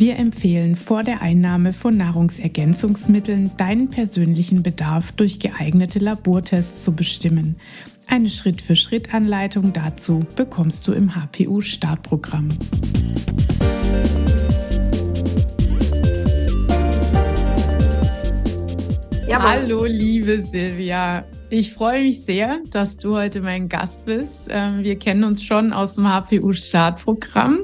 wir empfehlen vor der Einnahme von Nahrungsergänzungsmitteln deinen persönlichen Bedarf durch geeignete Labortests zu bestimmen. Eine Schritt-für-Schritt-Anleitung dazu bekommst du im HPU-Startprogramm. Hallo, liebe Silvia. Ich freue mich sehr, dass du heute mein Gast bist. Ähm, wir kennen uns schon aus dem HPU-Startprogramm.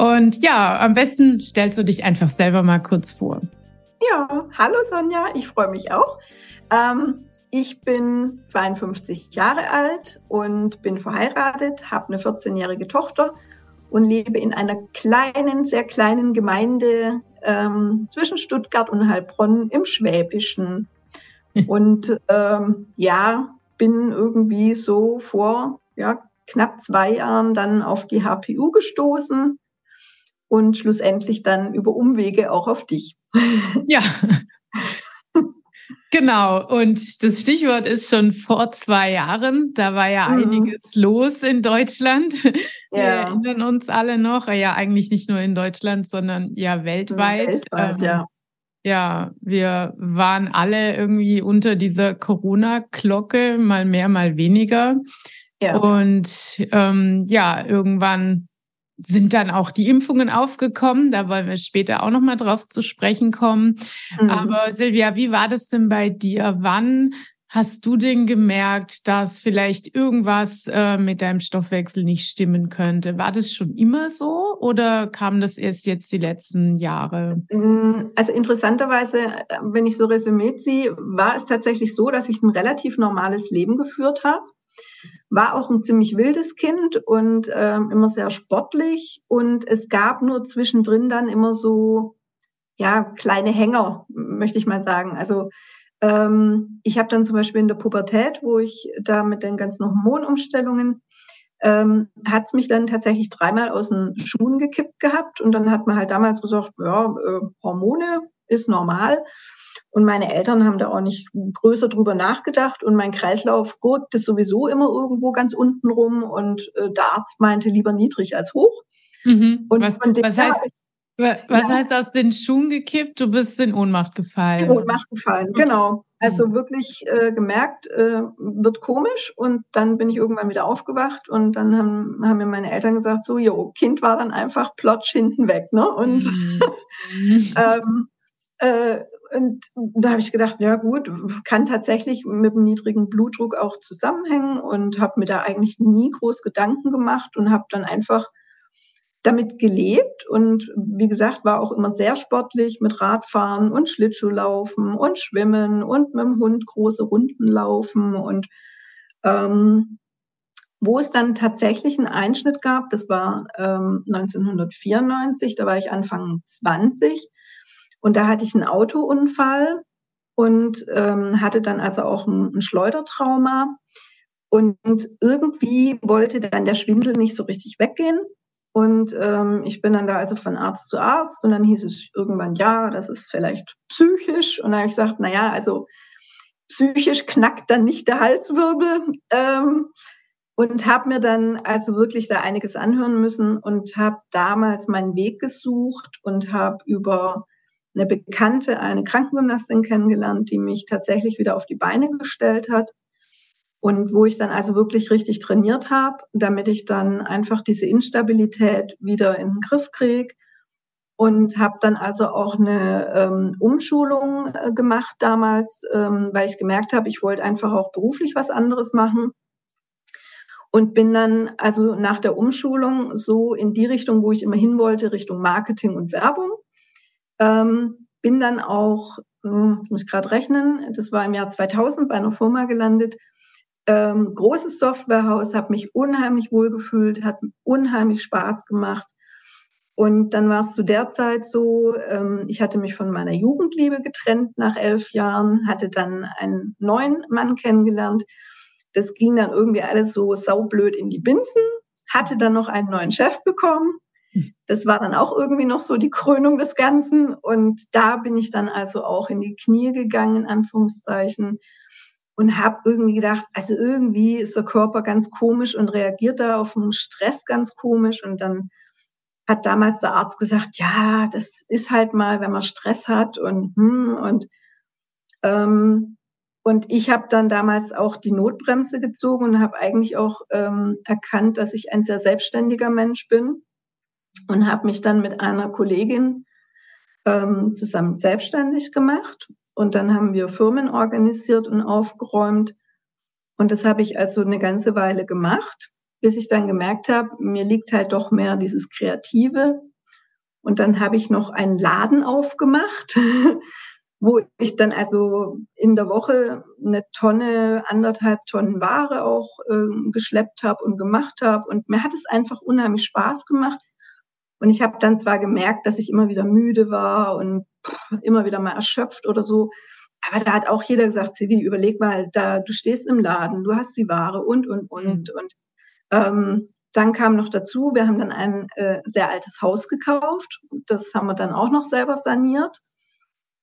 Und ja, am besten stellst du dich einfach selber mal kurz vor. Ja, hallo Sonja, ich freue mich auch. Ähm, ich bin 52 Jahre alt und bin verheiratet, habe eine 14-jährige Tochter und lebe in einer kleinen, sehr kleinen Gemeinde ähm, zwischen Stuttgart und Heilbronn im Schwäbischen. und ähm, ja, bin irgendwie so vor ja, knapp zwei Jahren dann auf die HPU gestoßen und schlussendlich dann über Umwege auch auf dich. Ja. Genau, und das Stichwort ist schon vor zwei Jahren. Da war ja mhm. einiges los in Deutschland. Ja. Wir erinnern uns alle noch, ja, eigentlich nicht nur in Deutschland, sondern ja weltweit. Weltweit, ähm, ja. Ja, wir waren alle irgendwie unter dieser Corona-Glocke, mal mehr, mal weniger. Ja. Und ähm, ja, irgendwann sind dann auch die Impfungen aufgekommen. Da wollen wir später auch noch mal drauf zu sprechen kommen. Mhm. Aber Silvia, wie war das denn bei dir? Wann hast du denn gemerkt, dass vielleicht irgendwas äh, mit deinem Stoffwechsel nicht stimmen könnte? War das schon immer so oder kam das erst jetzt die letzten Jahre? Mm, also interessanterweise, äh, wenn ich so Resümee ziehe, war es tatsächlich so, dass ich ein relativ normales Leben geführt habe war auch ein ziemlich wildes Kind und ähm, immer sehr sportlich. Und es gab nur zwischendrin dann immer so, ja, kleine Hänger, möchte ich mal sagen. Also ähm, ich habe dann zum Beispiel in der Pubertät, wo ich da mit den ganzen Hormonumstellungen, ähm, hat es mich dann tatsächlich dreimal aus den Schuhen gekippt gehabt. Und dann hat man halt damals gesagt, ja, äh, Hormone ist normal. Und meine Eltern haben da auch nicht größer drüber nachgedacht. Und mein Kreislauf gurkt ist sowieso immer irgendwo ganz unten rum. Und äh, der Arzt meinte lieber niedrig als hoch. Mhm. Und was, von dem was heißt, was ja. heißt aus den Schuhen gekippt? Du bist in Ohnmacht gefallen. In Ohnmacht gefallen, genau. Also mhm. wirklich äh, gemerkt, äh, wird komisch und dann bin ich irgendwann wieder aufgewacht und dann haben, haben mir meine Eltern gesagt, so, jo, Kind war dann einfach plotsch hinten weg, ne? Und mhm. ähm, äh, und da habe ich gedacht, ja gut, kann tatsächlich mit dem niedrigen Blutdruck auch zusammenhängen und habe mir da eigentlich nie groß Gedanken gemacht und habe dann einfach damit gelebt. Und wie gesagt, war auch immer sehr sportlich mit Radfahren und Schlittschuhlaufen und Schwimmen und mit dem Hund große Runden laufen. Und ähm, wo es dann tatsächlich einen Einschnitt gab, das war ähm, 1994, da war ich Anfang 20 und da hatte ich einen Autounfall und ähm, hatte dann also auch ein, ein Schleudertrauma. Und irgendwie wollte dann der Schwindel nicht so richtig weggehen. Und ähm, ich bin dann da also von Arzt zu Arzt und dann hieß es irgendwann, ja, das ist vielleicht psychisch. Und dann habe ich gesagt, na ja, also psychisch knackt dann nicht der Halswirbel. Ähm, und habe mir dann also wirklich da einiges anhören müssen und habe damals meinen Weg gesucht und habe über eine Bekannte, eine Krankengymnastin kennengelernt, die mich tatsächlich wieder auf die Beine gestellt hat und wo ich dann also wirklich richtig trainiert habe, damit ich dann einfach diese Instabilität wieder in den Griff kriege und habe dann also auch eine ähm, Umschulung äh, gemacht damals, ähm, weil ich gemerkt habe, ich wollte einfach auch beruflich was anderes machen und bin dann also nach der Umschulung so in die Richtung, wo ich immer hin wollte, Richtung Marketing und Werbung ähm, bin dann auch, hm, jetzt muss ich gerade rechnen, das war im Jahr 2000 bei einer Firma gelandet. Ähm, großes Softwarehaus, habe mich unheimlich wohlgefühlt, hat unheimlich Spaß gemacht. Und dann war es zu der Zeit so, ähm, ich hatte mich von meiner Jugendliebe getrennt nach elf Jahren, hatte dann einen neuen Mann kennengelernt. Das ging dann irgendwie alles so saublöd in die Binsen, hatte dann noch einen neuen Chef bekommen. Das war dann auch irgendwie noch so die Krönung des Ganzen. Und da bin ich dann also auch in die Knie gegangen, in Anführungszeichen, und habe irgendwie gedacht, also irgendwie ist der Körper ganz komisch und reagiert da auf den Stress ganz komisch. Und dann hat damals der Arzt gesagt, ja, das ist halt mal, wenn man Stress hat und hm, und ähm, und ich habe dann damals auch die Notbremse gezogen und habe eigentlich auch ähm, erkannt, dass ich ein sehr selbstständiger Mensch bin und habe mich dann mit einer Kollegin ähm, zusammen selbstständig gemacht. Und dann haben wir Firmen organisiert und aufgeräumt. Und das habe ich also eine ganze Weile gemacht bis ich dann gemerkt habe, mir liegt halt doch mehr dieses Kreative. Und dann habe ich noch einen Laden aufgemacht, wo ich dann also in der Woche eine Tonne, anderthalb Tonnen Ware auch äh, geschleppt habe und gemacht habe. Und mir hat es einfach unheimlich Spaß gemacht. Und ich habe dann zwar gemerkt, dass ich immer wieder müde war und immer wieder mal erschöpft oder so. Aber da hat auch jeder gesagt, Sivi, überleg mal, da, du stehst im Laden, du hast die Ware und, und, und. Mhm. Und ähm, dann kam noch dazu, wir haben dann ein äh, sehr altes Haus gekauft. Das haben wir dann auch noch selber saniert.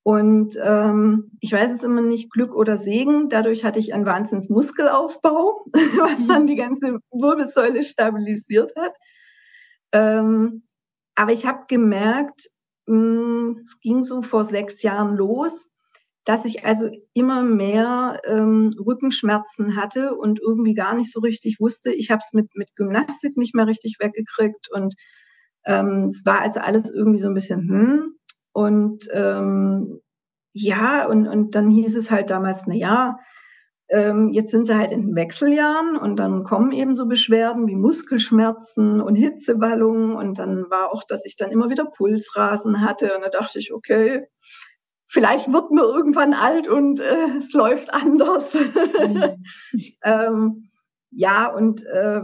Und ähm, ich weiß es immer nicht, Glück oder Segen. Dadurch hatte ich einen Wahnsinns Muskelaufbau, was dann die ganze Wirbelsäule stabilisiert hat. Ähm, aber ich habe gemerkt, hm, es ging so vor sechs Jahren los, dass ich also immer mehr ähm, Rückenschmerzen hatte und irgendwie gar nicht so richtig wusste. Ich habe es mit, mit Gymnastik nicht mehr richtig weggekriegt und ähm, es war also alles irgendwie so ein bisschen hm. Und ähm, ja, und, und dann hieß es halt damals, na ja, ähm, jetzt sind sie halt in den Wechseljahren und dann kommen eben so Beschwerden wie Muskelschmerzen und Hitzewallungen und dann war auch, dass ich dann immer wieder Pulsrasen hatte und da dachte ich, okay, vielleicht wird man irgendwann alt und äh, es läuft anders. Mhm. ähm, ja, und äh,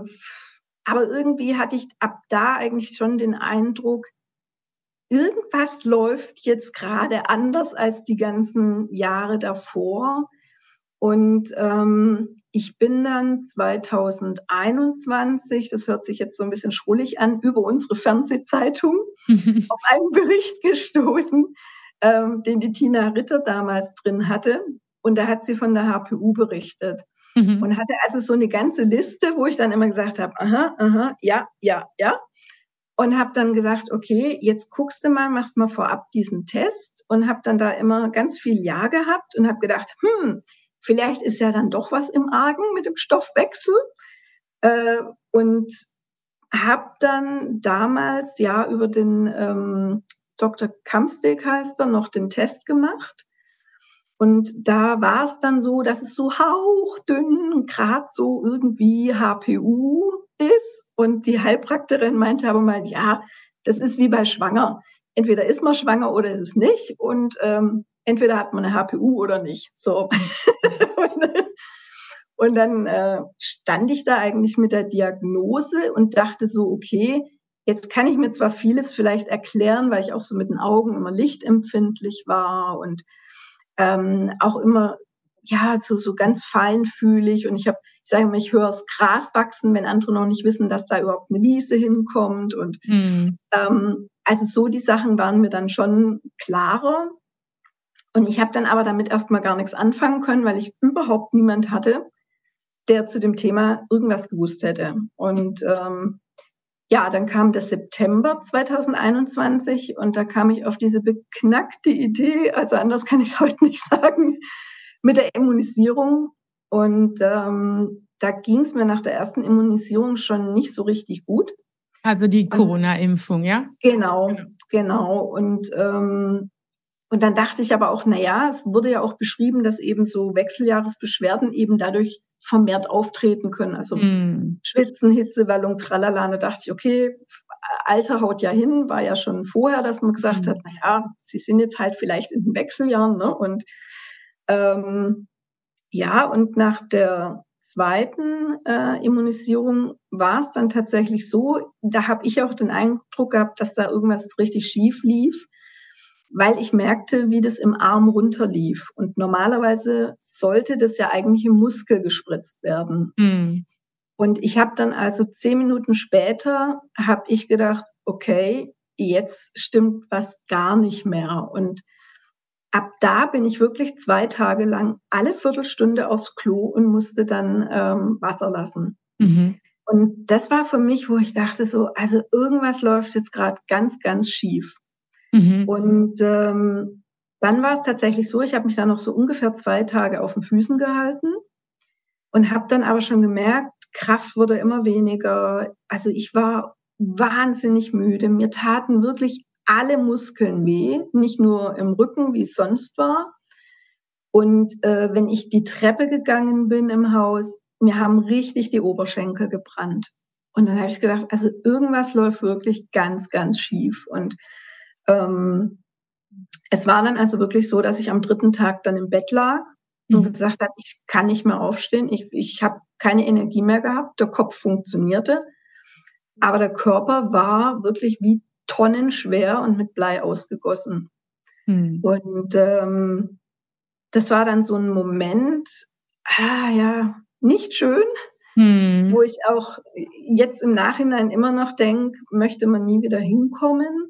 aber irgendwie hatte ich ab da eigentlich schon den Eindruck, irgendwas läuft jetzt gerade anders als die ganzen Jahre davor. Und ähm, ich bin dann 2021, das hört sich jetzt so ein bisschen schrullig an, über unsere Fernsehzeitung auf einen Bericht gestoßen, ähm, den die Tina Ritter damals drin hatte. Und da hat sie von der HPU berichtet. Mhm. Und hatte also so eine ganze Liste, wo ich dann immer gesagt habe, aha, aha, ja, ja, ja. Und habe dann gesagt, okay, jetzt guckst du mal, machst mal vorab diesen Test und habe dann da immer ganz viel Ja gehabt und habe gedacht, hm, vielleicht ist ja dann doch was im Argen mit dem Stoffwechsel. Äh, und habe dann damals ja über den ähm, Dr. Kamsteg heißt er, noch den Test gemacht. Und da war es dann so, dass es so hauchdünn, gerade so irgendwie HPU ist. Und die Heilpraktikerin meinte aber mal, ja, das ist wie bei Schwanger. Entweder ist man schwanger oder ist es nicht. Und ähm, entweder hat man eine HPU oder nicht. So. und dann äh, stand ich da eigentlich mit der Diagnose und dachte so, okay, Jetzt kann ich mir zwar vieles vielleicht erklären, weil ich auch so mit den Augen immer lichtempfindlich war und ähm, auch immer ja so so ganz feinfühlig und ich habe ich sage mal ich höre das Gras wachsen, wenn andere noch nicht wissen, dass da überhaupt eine Wiese hinkommt und mhm. ähm, also so die Sachen waren mir dann schon klarer und ich habe dann aber damit erstmal gar nichts anfangen können, weil ich überhaupt niemand hatte, der zu dem Thema irgendwas gewusst hätte und ähm, ja, dann kam der September 2021 und da kam ich auf diese beknackte Idee, also anders kann ich es heute nicht sagen, mit der Immunisierung. Und ähm, da ging es mir nach der ersten Immunisierung schon nicht so richtig gut. Also die Corona-Impfung, ja? Genau, genau. Und, ähm, und dann dachte ich aber auch, na ja, es wurde ja auch beschrieben, dass eben so Wechseljahresbeschwerden eben dadurch vermehrt auftreten können. Also mm. Schwitzen, Hitzewallung, tralala. Da dachte ich, okay, Alter haut ja hin, war ja schon vorher, dass man gesagt mm. hat, naja, sie sind jetzt halt vielleicht in den Wechseljahren. Ne? Und ähm, ja, und nach der zweiten äh, Immunisierung war es dann tatsächlich so, da habe ich auch den Eindruck gehabt, dass da irgendwas richtig schief lief, weil ich merkte, wie das im Arm runterlief. Und normalerweise sollte das ja eigentlich im Muskel gespritzt werden. Mhm. Und ich habe dann also zehn Minuten später, habe ich gedacht, okay, jetzt stimmt was gar nicht mehr. Und ab da bin ich wirklich zwei Tage lang alle Viertelstunde aufs Klo und musste dann ähm, Wasser lassen. Mhm. Und das war für mich, wo ich dachte so, also irgendwas läuft jetzt gerade ganz, ganz schief. Mhm. Und ähm, dann war es tatsächlich so, ich habe mich dann noch so ungefähr zwei Tage auf den Füßen gehalten und habe dann aber schon gemerkt, Kraft wurde immer weniger. Also ich war wahnsinnig müde. Mir taten wirklich alle Muskeln weh, nicht nur im Rücken, wie es sonst war. Und äh, wenn ich die Treppe gegangen bin im Haus, mir haben richtig die Oberschenkel gebrannt. Und dann habe ich gedacht, also irgendwas läuft wirklich ganz, ganz schief. Und ähm, es war dann also wirklich so, dass ich am dritten Tag dann im Bett lag und mhm. gesagt habe, ich kann nicht mehr aufstehen, ich, ich habe keine Energie mehr gehabt, der Kopf funktionierte, aber der Körper war wirklich wie tonnenschwer und mit Blei ausgegossen. Hm. Und ähm, das war dann so ein Moment, ah ja, nicht schön, hm. wo ich auch jetzt im Nachhinein immer noch denke, möchte man nie wieder hinkommen.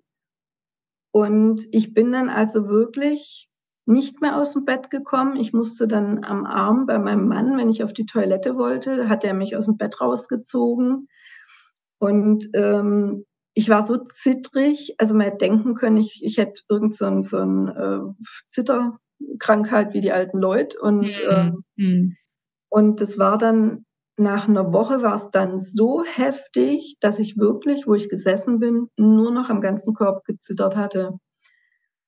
Und ich bin dann also wirklich nicht mehr aus dem Bett gekommen. Ich musste dann am Arm bei meinem Mann, wenn ich auf die Toilette wollte, hat er mich aus dem Bett rausgezogen. Und ähm, ich war so zittrig, also man hätte denken können, ich, ich hätte irgend so ein, so ein äh, Zitterkrankheit wie die alten Leute. Und, mhm. ähm, und das war dann, nach einer Woche war es dann so heftig, dass ich wirklich, wo ich gesessen bin, nur noch am ganzen Körper gezittert hatte.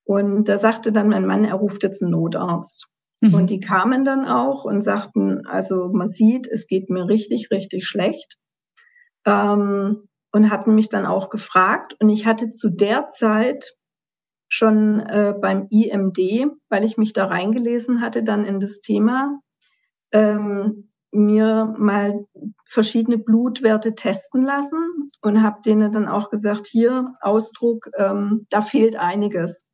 Und da sagte dann mein Mann, er ruft jetzt einen Notarzt. Mhm. Und die kamen dann auch und sagten, also man sieht, es geht mir richtig, richtig schlecht. Ähm, und hatten mich dann auch gefragt. Und ich hatte zu der Zeit schon äh, beim IMD, weil ich mich da reingelesen hatte, dann in das Thema, ähm, mir mal verschiedene Blutwerte testen lassen und habe denen dann auch gesagt, hier Ausdruck, ähm, da fehlt einiges.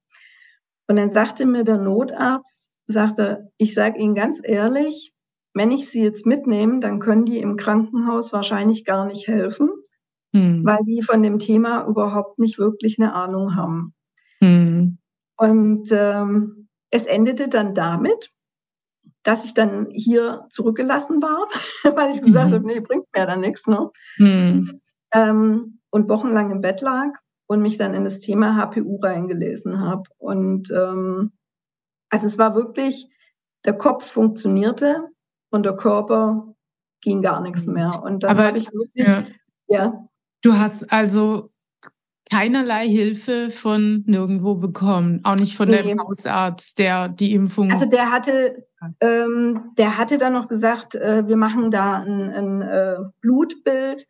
Und dann sagte mir der Notarzt, sagte, ich sage Ihnen ganz ehrlich, wenn ich Sie jetzt mitnehme, dann können die im Krankenhaus wahrscheinlich gar nicht helfen, hm. weil die von dem Thema überhaupt nicht wirklich eine Ahnung haben. Hm. Und ähm, es endete dann damit, dass ich dann hier zurückgelassen war, weil ich gesagt mhm. habe, nee, bringt mir dann nichts. Ne? Mhm. Ähm, und wochenlang im Bett lag und mich dann in das Thema HPU reingelesen habe. Und ähm, also es war wirklich, der Kopf funktionierte und der Körper ging gar nichts mhm. mehr. Und dann habe ich wirklich, ja. ja. Du hast also keinerlei Hilfe von nirgendwo bekommen, auch nicht von nee. dem Hausarzt, der die Impfung. Also der hatte, ähm, der hatte dann noch gesagt, äh, wir machen da ein, ein äh, Blutbild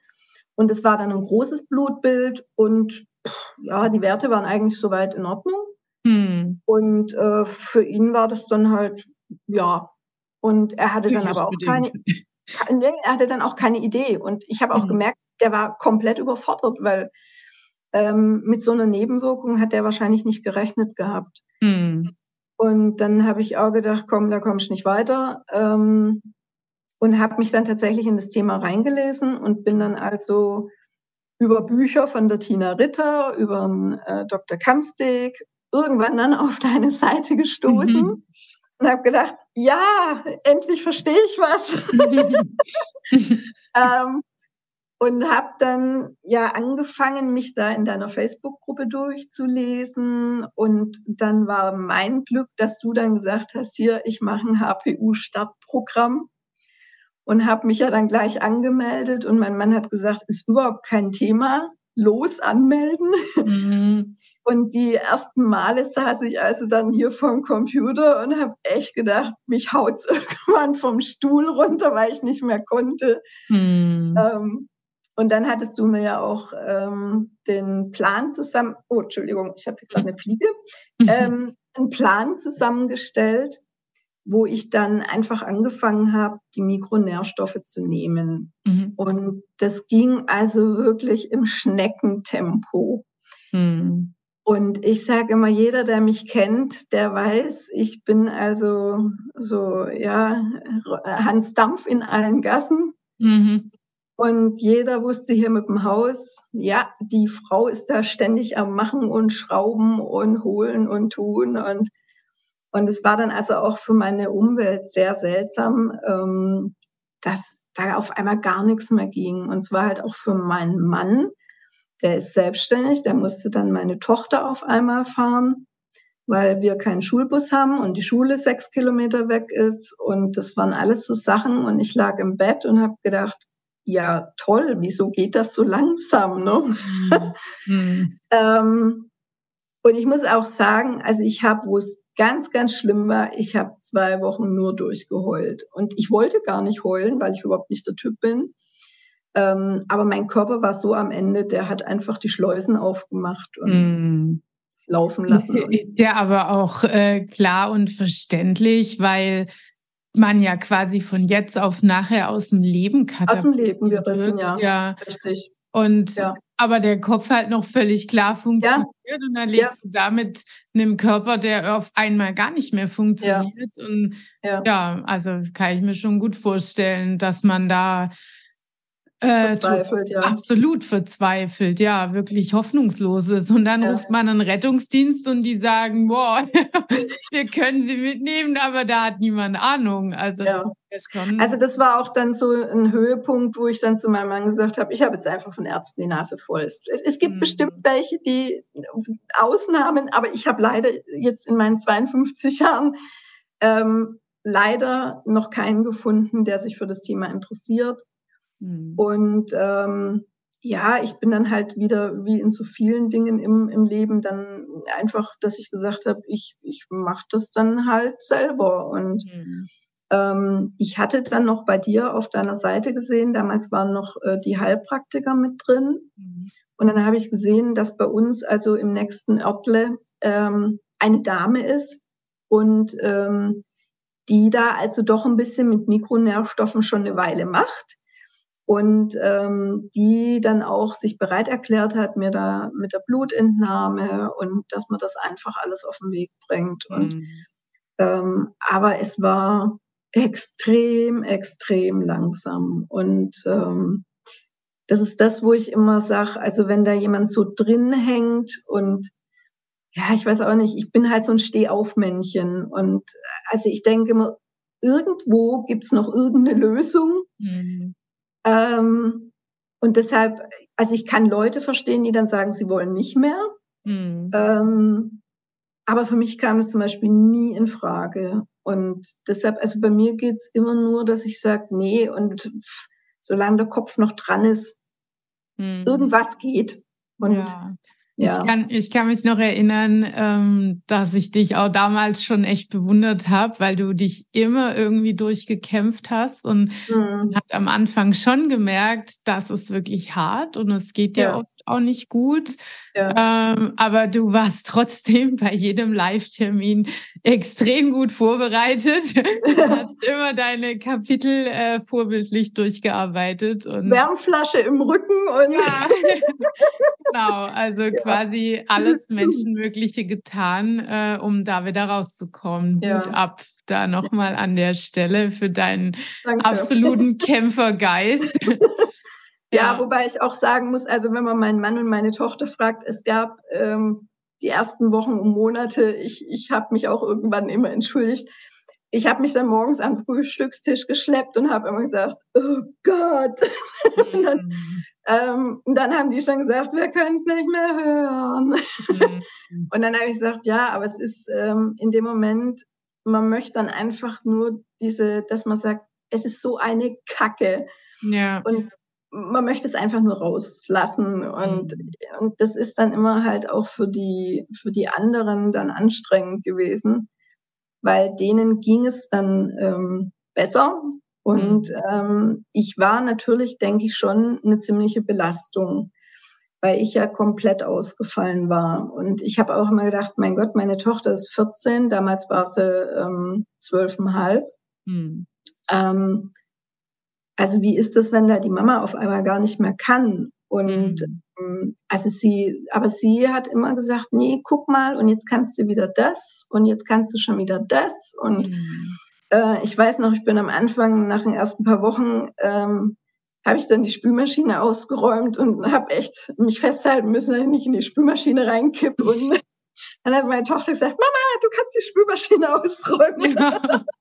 und es war dann ein großes Blutbild und pff, ja, die Werte waren eigentlich soweit in Ordnung. Hm. Und äh, für ihn war das dann halt, ja. Und er hatte dann aber auch keine, er hatte dann auch keine Idee. Und ich habe auch hm. gemerkt, der war komplett überfordert, weil ähm, mit so einer Nebenwirkung hat der wahrscheinlich nicht gerechnet gehabt. Mhm. Und dann habe ich auch gedacht, komm, da kommst du nicht weiter. Ähm, und habe mich dann tatsächlich in das Thema reingelesen und bin dann also über Bücher von der Tina Ritter, über äh, Dr. Kamstig, irgendwann dann auf deine Seite gestoßen mhm. Und habe gedacht, ja, endlich verstehe ich was. ähm, und habe dann ja angefangen, mich da in deiner Facebook-Gruppe durchzulesen. Und dann war mein Glück, dass du dann gesagt hast, hier, ich mache ein HPU-Startprogramm und habe mich ja dann gleich angemeldet. Und mein Mann hat gesagt, ist überhaupt kein Thema, los anmelden. Mhm. Und die ersten Male saß ich also dann hier vorm Computer und habe echt gedacht, mich haut's irgendwann vom Stuhl runter, weil ich nicht mehr konnte. Mhm. Ähm, und dann hattest du mir ja auch ähm, den Plan zusammen, oh, Entschuldigung, ich habe hier gerade eine Fliege, mhm. ähm, einen Plan zusammengestellt, wo ich dann einfach angefangen habe, die Mikronährstoffe zu nehmen. Mhm. Und das ging also wirklich im Schneckentempo. Mhm. Und ich sage immer, jeder, der mich kennt, der weiß, ich bin also so, ja, Hans Dampf in allen Gassen. Mhm. Und jeder wusste hier mit dem Haus, ja, die Frau ist da ständig am Machen und Schrauben und Holen und Tun. Und, und es war dann also auch für meine Umwelt sehr seltsam, ähm, dass da auf einmal gar nichts mehr ging. Und zwar halt auch für meinen Mann, der ist selbstständig, der musste dann meine Tochter auf einmal fahren, weil wir keinen Schulbus haben und die Schule sechs Kilometer weg ist. Und das waren alles so Sachen. Und ich lag im Bett und habe gedacht, ja toll, wieso geht das so langsam? Ne? Mhm. ähm, und ich muss auch sagen, also ich habe, wo es ganz, ganz schlimm war, ich habe zwei Wochen nur durchgeheult. Und ich wollte gar nicht heulen, weil ich überhaupt nicht der Typ bin. Ähm, aber mein Körper war so am Ende, der hat einfach die Schleusen aufgemacht und mm. laufen lassen. Ist ja aber auch äh, klar und verständlich, weil man ja quasi von jetzt auf nachher aus dem Leben kann. Aus dem Leben gerissen, ja. ja. Richtig. Und ja. aber der Kopf halt noch völlig klar funktioniert ja. und dann lebst ja. du da mit einem Körper, der auf einmal gar nicht mehr funktioniert. Und ja. also kann ich mir schon gut vorstellen, dass man da äh, verzweifelt, ja. Absolut verzweifelt, ja, wirklich hoffnungsloses. Und dann ja. ruft man einen Rettungsdienst und die sagen, boah, wir können sie mitnehmen, aber da hat niemand Ahnung. Also, ja. das also das war auch dann so ein Höhepunkt, wo ich dann zu meinem Mann gesagt habe, ich habe jetzt einfach von Ärzten die Nase voll. Es gibt mhm. bestimmt welche, die Ausnahmen, aber ich habe leider jetzt in meinen 52 Jahren ähm, leider noch keinen gefunden, der sich für das Thema interessiert. Mhm. Und ähm, ja, ich bin dann halt wieder wie in so vielen Dingen im, im Leben dann einfach, dass ich gesagt habe, ich, ich mache das dann halt selber. Und mhm. ähm, ich hatte dann noch bei dir auf deiner Seite gesehen, damals waren noch äh, die Heilpraktiker mit drin. Mhm. Und dann habe ich gesehen, dass bei uns also im nächsten Örtle ähm, eine Dame ist und ähm, die da also doch ein bisschen mit Mikronährstoffen schon eine Weile macht und ähm, die dann auch sich bereit erklärt hat, mir da mit der Blutentnahme und dass man das einfach alles auf den Weg bringt. Und mhm. ähm, aber es war extrem, extrem langsam. Und ähm, das ist das, wo ich immer sage, also wenn da jemand so drin hängt und ja, ich weiß auch nicht, ich bin halt so ein Stehaufmännchen. Und also ich denke immer, irgendwo gibt's noch irgendeine Lösung. Mhm. Ähm, und deshalb, also ich kann Leute verstehen, die dann sagen, sie wollen nicht mehr. Mhm. Ähm, aber für mich kam es zum Beispiel nie in Frage. Und deshalb, also bei mir geht's immer nur, dass ich sage, nee, und pff, solange der Kopf noch dran ist, mhm. irgendwas geht. Und ja. Ja. Ich, kann, ich kann mich noch erinnern, ähm, dass ich dich auch damals schon echt bewundert habe, weil du dich immer irgendwie durchgekämpft hast und mhm. hat am Anfang schon gemerkt, das ist wirklich hart und es geht dir ja. oft auch nicht gut. Ja. Ähm, aber du warst trotzdem bei jedem Live-Termin extrem gut vorbereitet. du hast immer deine Kapitel äh, vorbildlich durchgearbeitet. Und Wärmflasche im Rücken und. Ja, genau. Also ja. quasi alles Menschenmögliche getan, äh, um da wieder rauszukommen. Ja. Hut ab da nochmal an der Stelle für deinen Danke. absoluten Kämpfergeist. Ja, wobei ich auch sagen muss, also wenn man meinen Mann und meine Tochter fragt, es gab ähm, die ersten Wochen und Monate, ich, ich habe mich auch irgendwann immer entschuldigt. Ich habe mich dann morgens am Frühstückstisch geschleppt und habe immer gesagt, oh Gott. Mhm. und, dann, ähm, und dann haben die schon gesagt, wir können es nicht mehr hören. Mhm. und dann habe ich gesagt, ja, aber es ist ähm, in dem Moment, man möchte dann einfach nur diese, dass man sagt, es ist so eine Kacke. Ja. Und man möchte es einfach nur rauslassen und, mhm. und das ist dann immer halt auch für die, für die anderen dann anstrengend gewesen, weil denen ging es dann ähm, besser und mhm. ähm, ich war natürlich, denke ich, schon eine ziemliche Belastung. weil ich ja komplett ausgefallen war. Und ich habe auch immer gedacht, mein Gott, meine Tochter ist 14, damals war sie ähm, zwölfeinhalb. Ähm, hm. Ähm, also wie ist das, wenn da die Mama auf einmal gar nicht mehr kann? Und mhm. also sie, aber sie hat immer gesagt, nee, guck mal, und jetzt kannst du wieder das und jetzt kannst du schon wieder das. Und mhm. äh, ich weiß noch, ich bin am Anfang, nach den ersten paar Wochen, ähm, habe ich dann die Spülmaschine ausgeräumt und habe echt mich festhalten müssen, dass ich nicht in die Spülmaschine reinkipp. Und dann hat meine Tochter gesagt, Mama, du kannst die Spülmaschine ausräumen. Ja.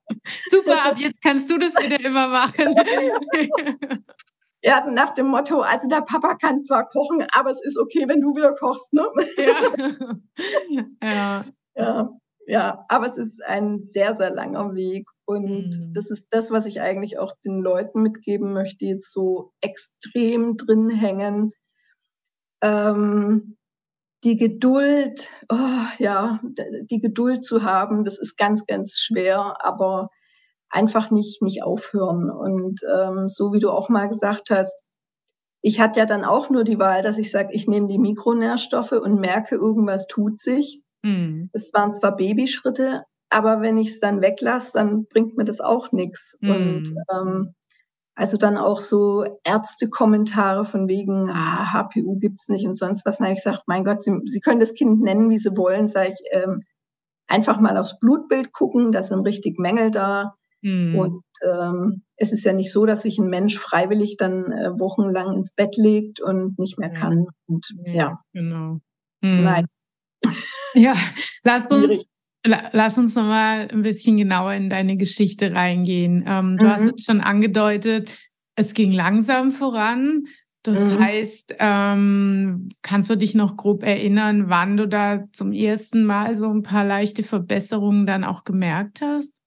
Super, ab jetzt kannst du das wieder immer machen. Ja, also nach dem Motto, also der Papa kann zwar kochen, aber es ist okay, wenn du wieder kochst, ne? Ja. ja. ja. Ja, aber es ist ein sehr, sehr langer Weg. Und mhm. das ist das, was ich eigentlich auch den Leuten mitgeben möchte, die jetzt so extrem drin hängen. Ähm, die Geduld, oh, ja, die Geduld zu haben, das ist ganz, ganz schwer, aber einfach nicht, nicht aufhören. Und ähm, so wie du auch mal gesagt hast, ich hatte ja dann auch nur die Wahl, dass ich sage, ich nehme die Mikronährstoffe und merke, irgendwas tut sich. Mhm. Es waren zwar Babyschritte, aber wenn ich es dann weglasse, dann bringt mir das auch nichts. Mhm. Und ähm, also dann auch so Ärztekommentare von wegen, ah, HPU gibt's nicht und sonst was. Dann habe ich gesagt, mein Gott, Sie, Sie können das Kind nennen, wie Sie wollen. Sage ich, ähm, einfach mal aufs Blutbild gucken, da sind richtig Mängel da. Mhm. Und ähm, es ist ja nicht so, dass sich ein Mensch freiwillig dann äh, wochenlang ins Bett legt und nicht mehr kann. Und ja, ja. genau. Mhm. Nein. Ja, lass uns, lass uns nochmal ein bisschen genauer in deine Geschichte reingehen. Ähm, du mhm. hast es schon angedeutet, es ging langsam voran. Das mhm. heißt, ähm, kannst du dich noch grob erinnern, wann du da zum ersten Mal so ein paar leichte Verbesserungen dann auch gemerkt hast?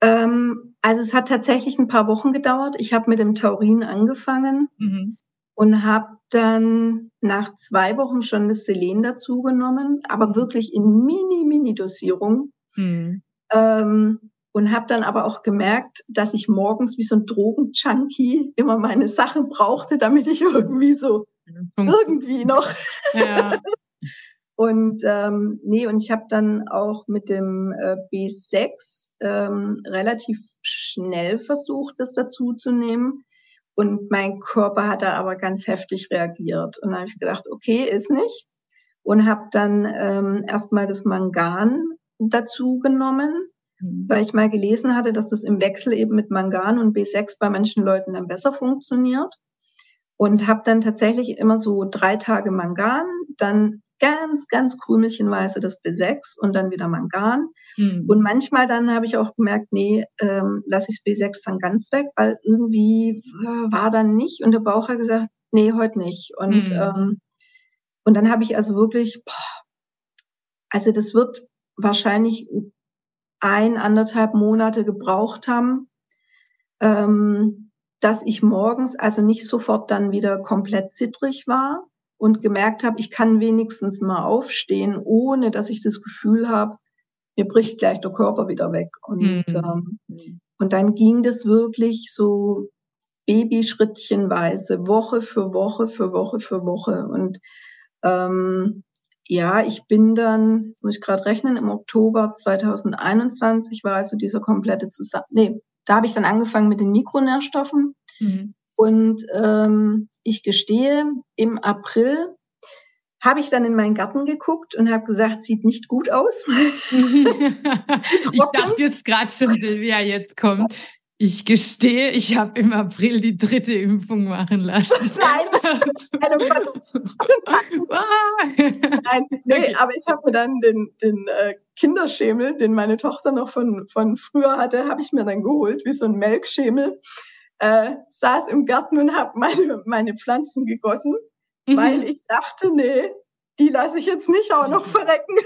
Ähm, also es hat tatsächlich ein paar Wochen gedauert. Ich habe mit dem Taurin angefangen mhm. und habe dann nach zwei Wochen schon das Selen dazugenommen, aber wirklich in Mini-Mini-Dosierung. Mhm. Ähm, und habe dann aber auch gemerkt, dass ich morgens wie so ein Drogenjunkie immer meine Sachen brauchte, damit ich irgendwie so irgendwie noch ja. Und ähm, nee, und ich habe dann auch mit dem äh, B6 ähm, relativ schnell versucht, das dazu zu nehmen. Und mein Körper hat da aber ganz heftig reagiert. Und dann habe ich gedacht, okay, ist nicht. Und habe dann ähm, erstmal das Mangan dazu genommen, mhm. weil ich mal gelesen hatte, dass das im Wechsel eben mit Mangan und B6 bei manchen Leuten dann besser funktioniert. Und habe dann tatsächlich immer so drei Tage Mangan, dann ganz, ganz krümelchenweise das B6 und dann wieder Mangan. Mhm. Und manchmal dann habe ich auch gemerkt, nee, ähm, lasse ich das B6 dann ganz weg, weil irgendwie äh, war dann nicht. Und der Bauch hat gesagt, nee, heute nicht. Und, mhm. ähm, und dann habe ich also wirklich, boah, also das wird wahrscheinlich ein, anderthalb Monate gebraucht haben, ähm, dass ich morgens also nicht sofort dann wieder komplett zittrig war, und gemerkt habe, ich kann wenigstens mal aufstehen, ohne dass ich das Gefühl habe, mir bricht gleich der Körper wieder weg. Und, mhm. ähm, und dann ging das wirklich so Babyschrittchenweise, Woche für Woche für Woche für Woche. Und ähm, ja, ich bin dann, jetzt muss ich gerade rechnen, im Oktober 2021 war also dieser komplette Zusammen... Nee, da habe ich dann angefangen mit den Mikronährstoffen. Mhm. Und ähm, ich gestehe, im April habe ich dann in meinen Garten geguckt und habe gesagt, sieht nicht gut aus. ich dachte jetzt gerade schon, Silvia jetzt kommt. Ich gestehe, ich habe im April die dritte Impfung machen lassen. Nein, Nein, nee, aber ich habe mir dann den, den äh, Kinderschemel, den meine Tochter noch von, von früher hatte, habe ich mir dann geholt, wie so ein Melkschemel äh, saß im Garten und habe meine, meine Pflanzen gegossen, mhm. weil ich dachte, nee, die lasse ich jetzt nicht auch noch verrecken.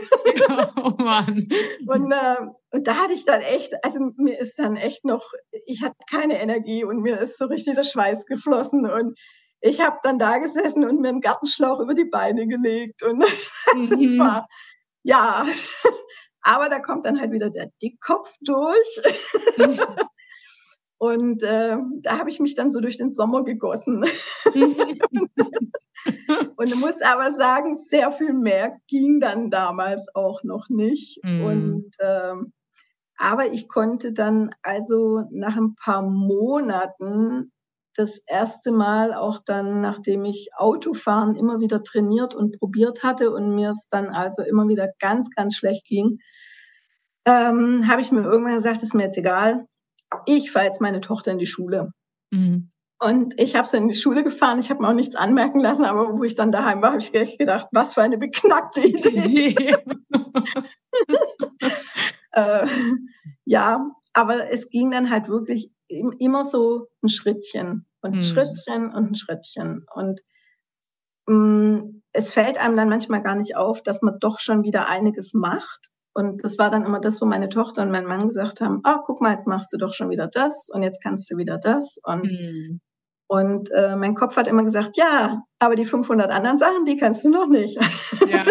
Ja, oh Mann. und, äh, und da hatte ich dann echt, also mir ist dann echt noch, ich hatte keine Energie und mir ist so richtig der Schweiß geflossen und ich habe dann da gesessen und mir einen Gartenschlauch über die Beine gelegt und mhm. das war, ja, aber da kommt dann halt wieder der Dickkopf durch. Und äh, da habe ich mich dann so durch den Sommer gegossen. und muss aber sagen, sehr viel mehr ging dann damals auch noch nicht. Mm. Und äh, aber ich konnte dann also nach ein paar Monaten das erste Mal auch dann, nachdem ich Autofahren immer wieder trainiert und probiert hatte und mir es dann also immer wieder ganz, ganz schlecht ging, ähm, habe ich mir irgendwann gesagt, ist mir jetzt egal, ich fahre jetzt meine Tochter in die Schule. Mhm. Und ich habe sie in die Schule gefahren, ich habe mir auch nichts anmerken lassen, aber wo ich dann daheim war, habe ich gedacht, was für eine beknackte Idee. äh, ja, aber es ging dann halt wirklich immer so ein Schrittchen und ein hm. Schrittchen und ein Schrittchen. Und mh, mm, es fällt einem dann manchmal gar nicht auf, dass man doch schon wieder einiges macht. Und das war dann immer das, wo meine Tochter und mein Mann gesagt haben, ah, guck mal, jetzt machst du doch schon wieder das und jetzt kannst du wieder das. Und hm. Und äh, mein Kopf hat immer gesagt, ja, aber die 500 anderen Sachen, die kannst du noch nicht. Ja,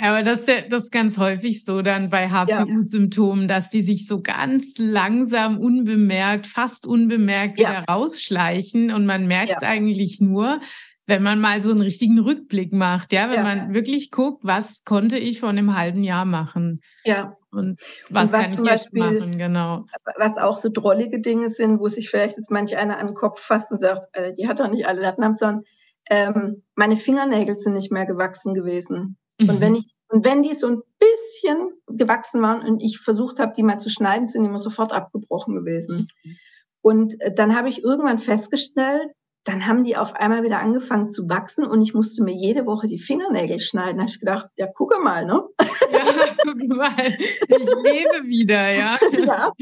aber das ist, ja, das ist ganz häufig so dann bei HPU-Symptomen, ja. dass die sich so ganz langsam, unbemerkt, fast unbemerkt ja. wieder rausschleichen und man merkt es eigentlich nur, wenn man mal so einen richtigen Rückblick macht, ja, wenn man wirklich guckt, was konnte ich vor einem halben Jahr machen. Ja. Und was, und was kann ich jetzt Beispiel, machen, genau. Was auch so drollige Dinge sind, wo sich vielleicht jetzt manch einer an den Kopf fasst und sagt, äh, die hat doch nicht alle Latten sondern ähm, meine Fingernägel sind nicht mehr gewachsen gewesen. Mhm. Und wenn ich, und wenn die so ein bisschen gewachsen waren und ich versucht habe, die mal zu schneiden, sind die immer sofort abgebrochen gewesen. Mhm. Und äh, dann habe ich irgendwann festgestellt, dann haben die auf einmal wieder angefangen zu wachsen und ich musste mir jede Woche die Fingernägel schneiden. Da habe ich gedacht, ja, gucke mal, ne? Ja, guck mal, ich lebe wieder, ja. ja.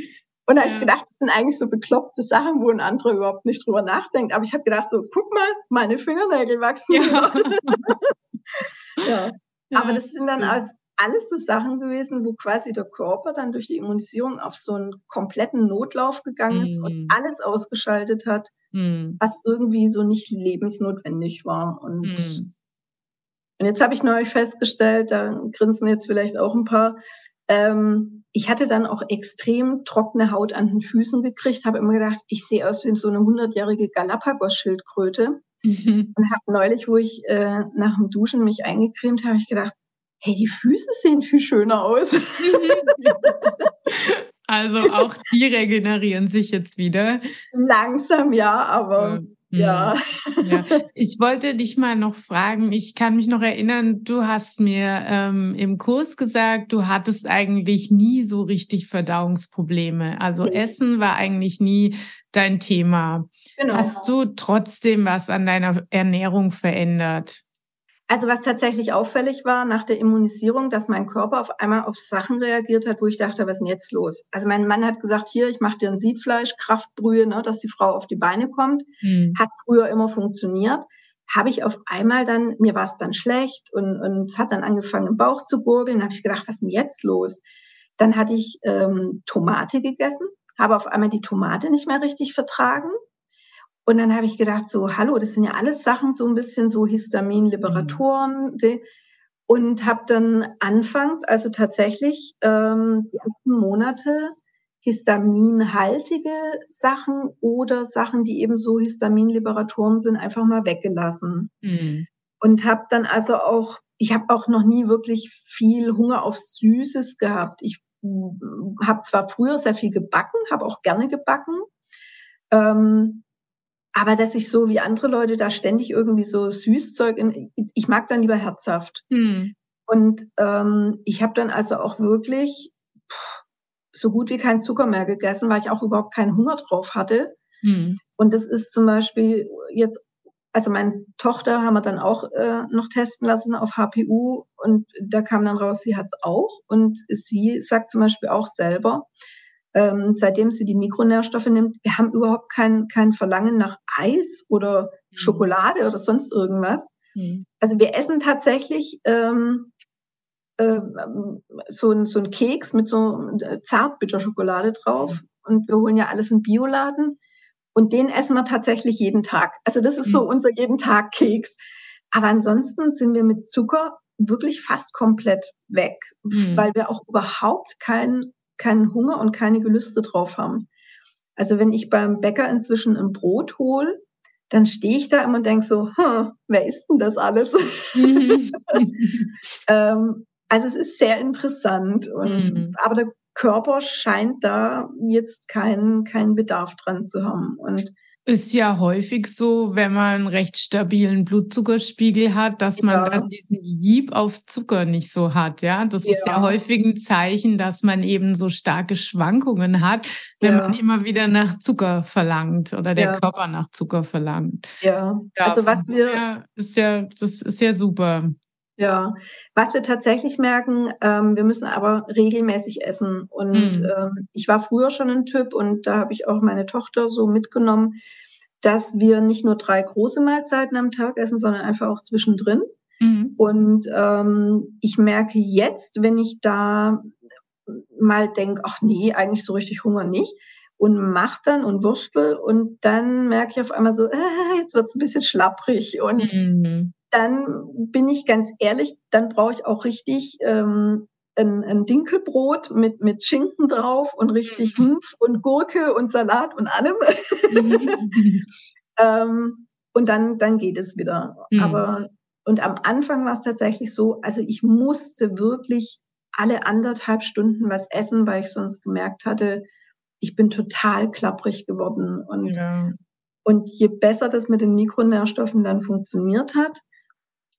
Und da habe ich gedacht, das sind eigentlich so bekloppte Sachen, wo ein anderer überhaupt nicht drüber nachdenkt. Aber ich habe gedacht, so, guck mal, meine Fingernägel wachsen. Ja. ja. ja. Aber das sind dann als alles so Sachen gewesen, wo quasi der Körper dann durch die Immunisierung auf so einen kompletten Notlauf gegangen ist mm. und alles ausgeschaltet hat, mm. was irgendwie so nicht lebensnotwendig war. Und, mm. und jetzt habe ich neulich festgestellt, da grinsen jetzt vielleicht auch ein paar, ähm, ich hatte dann auch extrem trockene Haut an den Füßen gekriegt, habe immer gedacht, ich sehe aus wie so eine hundertjährige Galapagos-Schildkröte. Mhm. Und habe neulich, wo ich äh, nach dem Duschen mich eingecremt habe, ich gedacht, hey, die Füße sehen viel schöner aus. also auch die regenerieren sich jetzt wieder. Langsam ja, aber ja. Mhm. ja. Ich wollte dich mal noch fragen, ich kann mich noch erinnern, du hast mir ähm, im Kurs gesagt, du hattest eigentlich nie so richtig Verdauungsprobleme. Also okay. Essen war eigentlich nie dein Thema. Genau. Hast du trotzdem was an deiner Ernährung verändert? Also was tatsächlich auffällig war nach der Immunisierung, dass mein Körper auf einmal auf Sachen reagiert hat, wo ich dachte, was ist denn jetzt los? Also mein Mann hat gesagt, hier, ich mache dir ein Siedfleisch, Kraftbrühe, ne, dass die Frau auf die Beine kommt. Mhm. Hat früher immer funktioniert. Habe ich auf einmal dann, mir war es dann schlecht und, und es hat dann angefangen im Bauch zu gurgeln. habe ich gedacht, was ist denn jetzt los? Dann hatte ich ähm, Tomate gegessen, habe auf einmal die Tomate nicht mehr richtig vertragen und dann habe ich gedacht, so, hallo, das sind ja alles Sachen, so ein bisschen so Histaminliberatoren. Mhm. Und habe dann anfangs, also tatsächlich ähm, die ersten Monate, histaminhaltige Sachen oder Sachen, die eben so Histaminliberatoren sind, einfach mal weggelassen. Mhm. Und habe dann also auch, ich habe auch noch nie wirklich viel Hunger auf Süßes gehabt. Ich hm, habe zwar früher sehr viel gebacken, habe auch gerne gebacken. Ähm, aber dass ich so wie andere Leute da ständig irgendwie so Süßzeug, in, ich mag dann lieber herzhaft. Hm. Und ähm, ich habe dann also auch wirklich pff, so gut wie keinen Zucker mehr gegessen, weil ich auch überhaupt keinen Hunger drauf hatte. Hm. Und das ist zum Beispiel jetzt, also meine Tochter haben wir dann auch äh, noch testen lassen auf HPU und da kam dann raus, sie hat's auch. Und sie sagt zum Beispiel auch selber, ähm, seitdem sie die Mikronährstoffe nimmt, wir haben überhaupt kein, kein Verlangen nach Eis oder mhm. Schokolade oder sonst irgendwas. Mhm. Also wir essen tatsächlich ähm, äh, so, ein, so ein Keks mit so Zartbitterschokolade drauf mhm. und wir holen ja alles in Bioladen und den essen wir tatsächlich jeden Tag. Also das ist so mhm. unser jeden Tag Keks. Aber ansonsten sind wir mit Zucker wirklich fast komplett weg, mhm. weil wir auch überhaupt keinen keinen Hunger und keine Gelüste drauf haben. Also wenn ich beim Bäcker inzwischen ein Brot hole, dann stehe ich da immer und denke so, hm, wer ist denn das alles? Mhm. ähm, also es ist sehr interessant und mhm. aber der Körper scheint da jetzt keinen keinen Bedarf dran zu haben und ist ja häufig so, wenn man einen recht stabilen Blutzuckerspiegel hat, dass man ja. dann diesen Jeep auf Zucker nicht so hat. Ja, das ja. ist ja häufig ein Zeichen, dass man eben so starke Schwankungen hat, wenn ja. man immer wieder nach Zucker verlangt oder der Körper nach Zucker verlangt. Ja, also was wir ist ja, das ist ja super. Ja, was wir tatsächlich merken, ähm, wir müssen aber regelmäßig essen. Und mhm. ähm, ich war früher schon ein Typ und da habe ich auch meine Tochter so mitgenommen, dass wir nicht nur drei große Mahlzeiten am Tag essen, sondern einfach auch zwischendrin. Mhm. Und ähm, ich merke jetzt, wenn ich da mal denke, ach nee, eigentlich so richtig Hunger nicht, und mach dann und wurstel und dann merke ich auf einmal so, äh, jetzt wird's ein bisschen schlapprig und mhm dann bin ich ganz ehrlich, dann brauche ich auch richtig ähm, ein, ein Dinkelbrot mit, mit Schinken drauf und richtig. Humpf und Gurke und Salat und allem. Mhm. ähm, und dann, dann geht es wieder. Mhm. Aber und am Anfang war es tatsächlich so, also ich musste wirklich alle anderthalb Stunden was essen, weil ich sonst gemerkt hatte, ich bin total klapprig geworden. Und, ja. und je besser das mit den Mikronährstoffen dann funktioniert hat,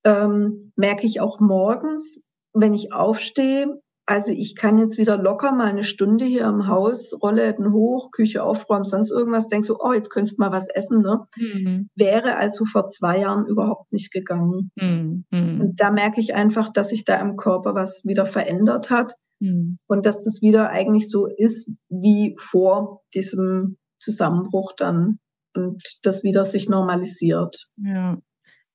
ähm, merke ich auch morgens, wenn ich aufstehe, also ich kann jetzt wieder locker mal eine Stunde hier im Haus, Rollläden hoch, Küche aufräumen, sonst irgendwas, denkst so, oh, jetzt könntest du mal was essen, ne? Mhm. Wäre also vor zwei Jahren überhaupt nicht gegangen. Mhm. Und da merke ich einfach, dass sich da im Körper was wieder verändert hat mhm. und dass das wieder eigentlich so ist wie vor diesem Zusammenbruch dann und das wieder sich normalisiert. Ja.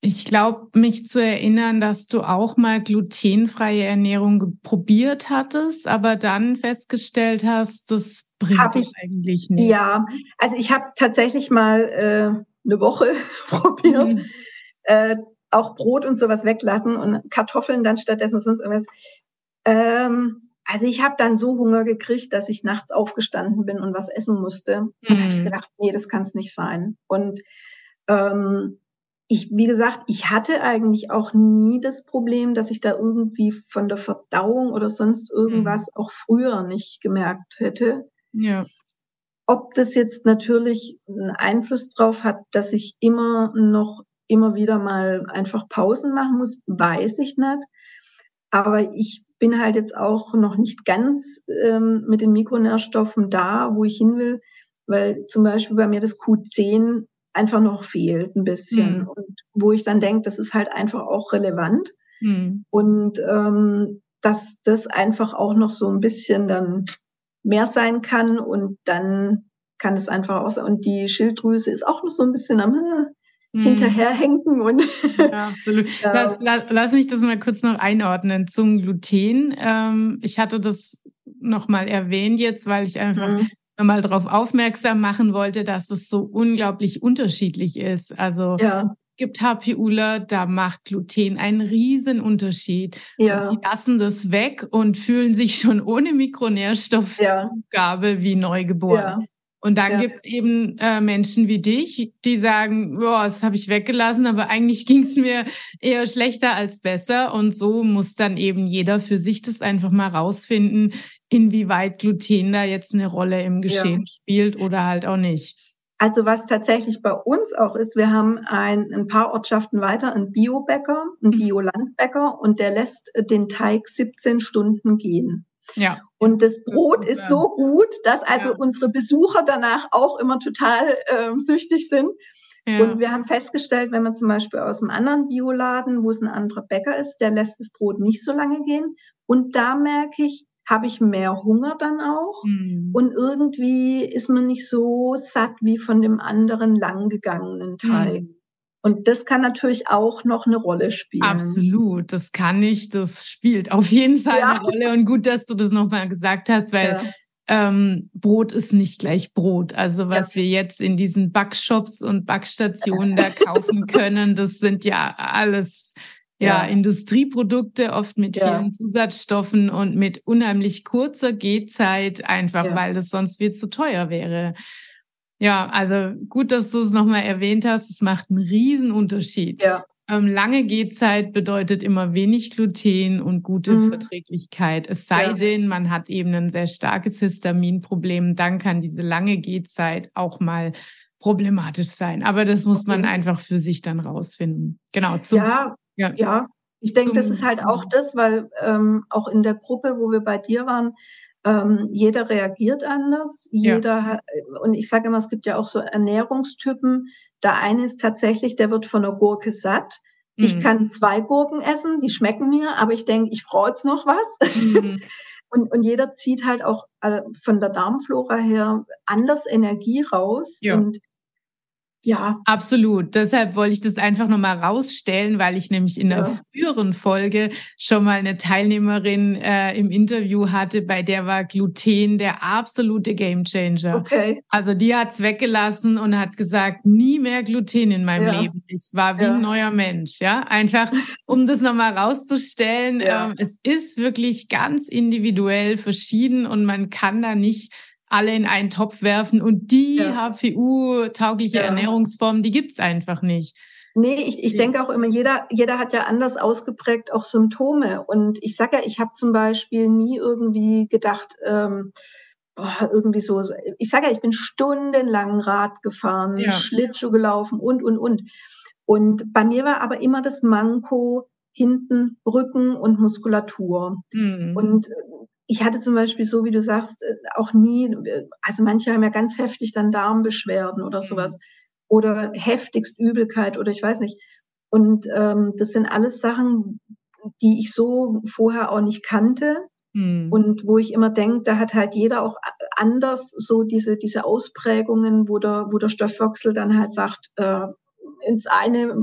Ich glaube, mich zu erinnern, dass du auch mal glutenfreie Ernährung probiert hattest, aber dann festgestellt hast, das bringt ich, eigentlich nicht. Ja, also ich habe tatsächlich mal äh, eine Woche probiert, mhm. äh, auch Brot und sowas weglassen und Kartoffeln dann stattdessen sonst irgendwas. Ähm, also ich habe dann so Hunger gekriegt, dass ich nachts aufgestanden bin und was essen musste. Mhm. Und habe ich gedacht, nee, das kann es nicht sein. Und ähm, ich, wie gesagt, ich hatte eigentlich auch nie das Problem, dass ich da irgendwie von der Verdauung oder sonst irgendwas mhm. auch früher nicht gemerkt hätte. Ja. Ob das jetzt natürlich einen Einfluss drauf hat, dass ich immer noch immer wieder mal einfach Pausen machen muss, weiß ich nicht. Aber ich bin halt jetzt auch noch nicht ganz ähm, mit den Mikronährstoffen da, wo ich hin will, weil zum Beispiel bei mir das Q10 einfach noch fehlt ein bisschen. Mhm. Und wo ich dann denke, das ist halt einfach auch relevant. Mhm. Und ähm, dass das einfach auch noch so ein bisschen dann mehr sein kann und dann kann es einfach auch sein. Und die Schilddrüse ist auch noch so ein bisschen am mhm. hinterherhängen und ja, absolut. lass, lass, lass, mich das mal kurz noch einordnen zum Gluten. Ähm, ich hatte das noch mal erwähnt jetzt, weil ich einfach mhm nochmal darauf aufmerksam machen wollte, dass es so unglaublich unterschiedlich ist. Also ja. gibt HPUler, da macht Gluten einen riesen Unterschied. Ja. Und die lassen das weg und fühlen sich schon ohne Mikronährstoffzugabe ja. wie neugeboren. Ja. Und dann ja. gibt's eben äh, Menschen wie dich, die sagen, boah, das habe ich weggelassen, aber eigentlich ging's mir eher schlechter als besser. Und so muss dann eben jeder für sich das einfach mal rausfinden, inwieweit Gluten da jetzt eine Rolle im Geschehen ja. spielt oder halt auch nicht. Also was tatsächlich bei uns auch ist, wir haben ein, ein paar Ortschaften weiter einen Biobäcker, einen mhm. Biolandbäcker und der lässt den Teig 17 Stunden gehen. Ja. Und das Brot das ist, ist so gut, dass also ja. unsere Besucher danach auch immer total äh, süchtig sind. Ja. Und wir haben festgestellt, wenn man zum Beispiel aus einem anderen Bioladen, wo es ein anderer Bäcker ist, der lässt das Brot nicht so lange gehen. Und da merke ich, habe ich mehr Hunger dann auch. Mhm. Und irgendwie ist man nicht so satt wie von dem anderen langgegangenen Teig. Mhm. Und das kann natürlich auch noch eine Rolle spielen. Absolut, das kann ich, das spielt auf jeden Fall ja. eine Rolle. Und gut, dass du das nochmal gesagt hast, weil ja. ähm, Brot ist nicht gleich Brot. Also was ja. wir jetzt in diesen Backshops und Backstationen da kaufen können, das sind ja alles ja, Industrieprodukte, oft mit vielen Zusatzstoffen und mit unheimlich kurzer Gehzeit, einfach weil das sonst viel zu teuer wäre. Ja, also gut, dass du es nochmal erwähnt hast. Es macht einen Riesenunterschied. Ja. Ähm, lange Gehzeit bedeutet immer wenig Gluten und gute mhm. Verträglichkeit. Es sei ja. denn, man hat eben ein sehr starkes Histaminproblem, dann kann diese lange Gehzeit auch mal problematisch sein. Aber das muss man einfach für sich dann rausfinden. Genau. Zum, ja, ja, ja. Ich denke, das ist halt auch das, weil ähm, auch in der Gruppe, wo wir bei dir waren, ähm, jeder reagiert anders. Jeder ja. hat, und ich sage immer, es gibt ja auch so Ernährungstypen. Der eine ist tatsächlich, der wird von einer Gurke satt. Mhm. Ich kann zwei Gurken essen, die schmecken mir, aber ich denke, ich brauche jetzt noch was. Mhm. und, und jeder zieht halt auch äh, von der Darmflora her anders Energie raus. Ja. Und ja. Absolut. Deshalb wollte ich das einfach nochmal rausstellen, weil ich nämlich in ja. der früheren Folge schon mal eine Teilnehmerin äh, im Interview hatte, bei der war Gluten der absolute Gamechanger. Okay. Also die hat's weggelassen und hat gesagt, nie mehr Gluten in meinem ja. Leben. Ich war wie ja. ein neuer Mensch. Ja, einfach um das nochmal rauszustellen. Ähm, es ist wirklich ganz individuell verschieden und man kann da nicht alle in einen Topf werfen und die ja. HPU-taugliche ja. Ernährungsform, die gibt's einfach nicht. Nee, ich, ich denke auch immer, jeder, jeder hat ja anders ausgeprägt auch Symptome. Und ich sage ja, ich habe zum Beispiel nie irgendwie gedacht, ähm, boah, irgendwie so, ich sage ja, ich bin stundenlang Rad gefahren, ja. Schlittschuh gelaufen und, und, und. Und bei mir war aber immer das Manko hinten Rücken und Muskulatur. Mhm. Und ich hatte zum Beispiel so, wie du sagst, äh, auch nie, also manche haben ja ganz heftig dann Darmbeschwerden oder sowas mhm. oder heftigst Übelkeit oder ich weiß nicht. Und ähm, das sind alles Sachen, die ich so vorher auch nicht kannte. Hm. Und wo ich immer denke, da hat halt jeder auch anders so diese, diese Ausprägungen, wo der, wo der Stoffwechsel dann halt sagt, äh, ins eine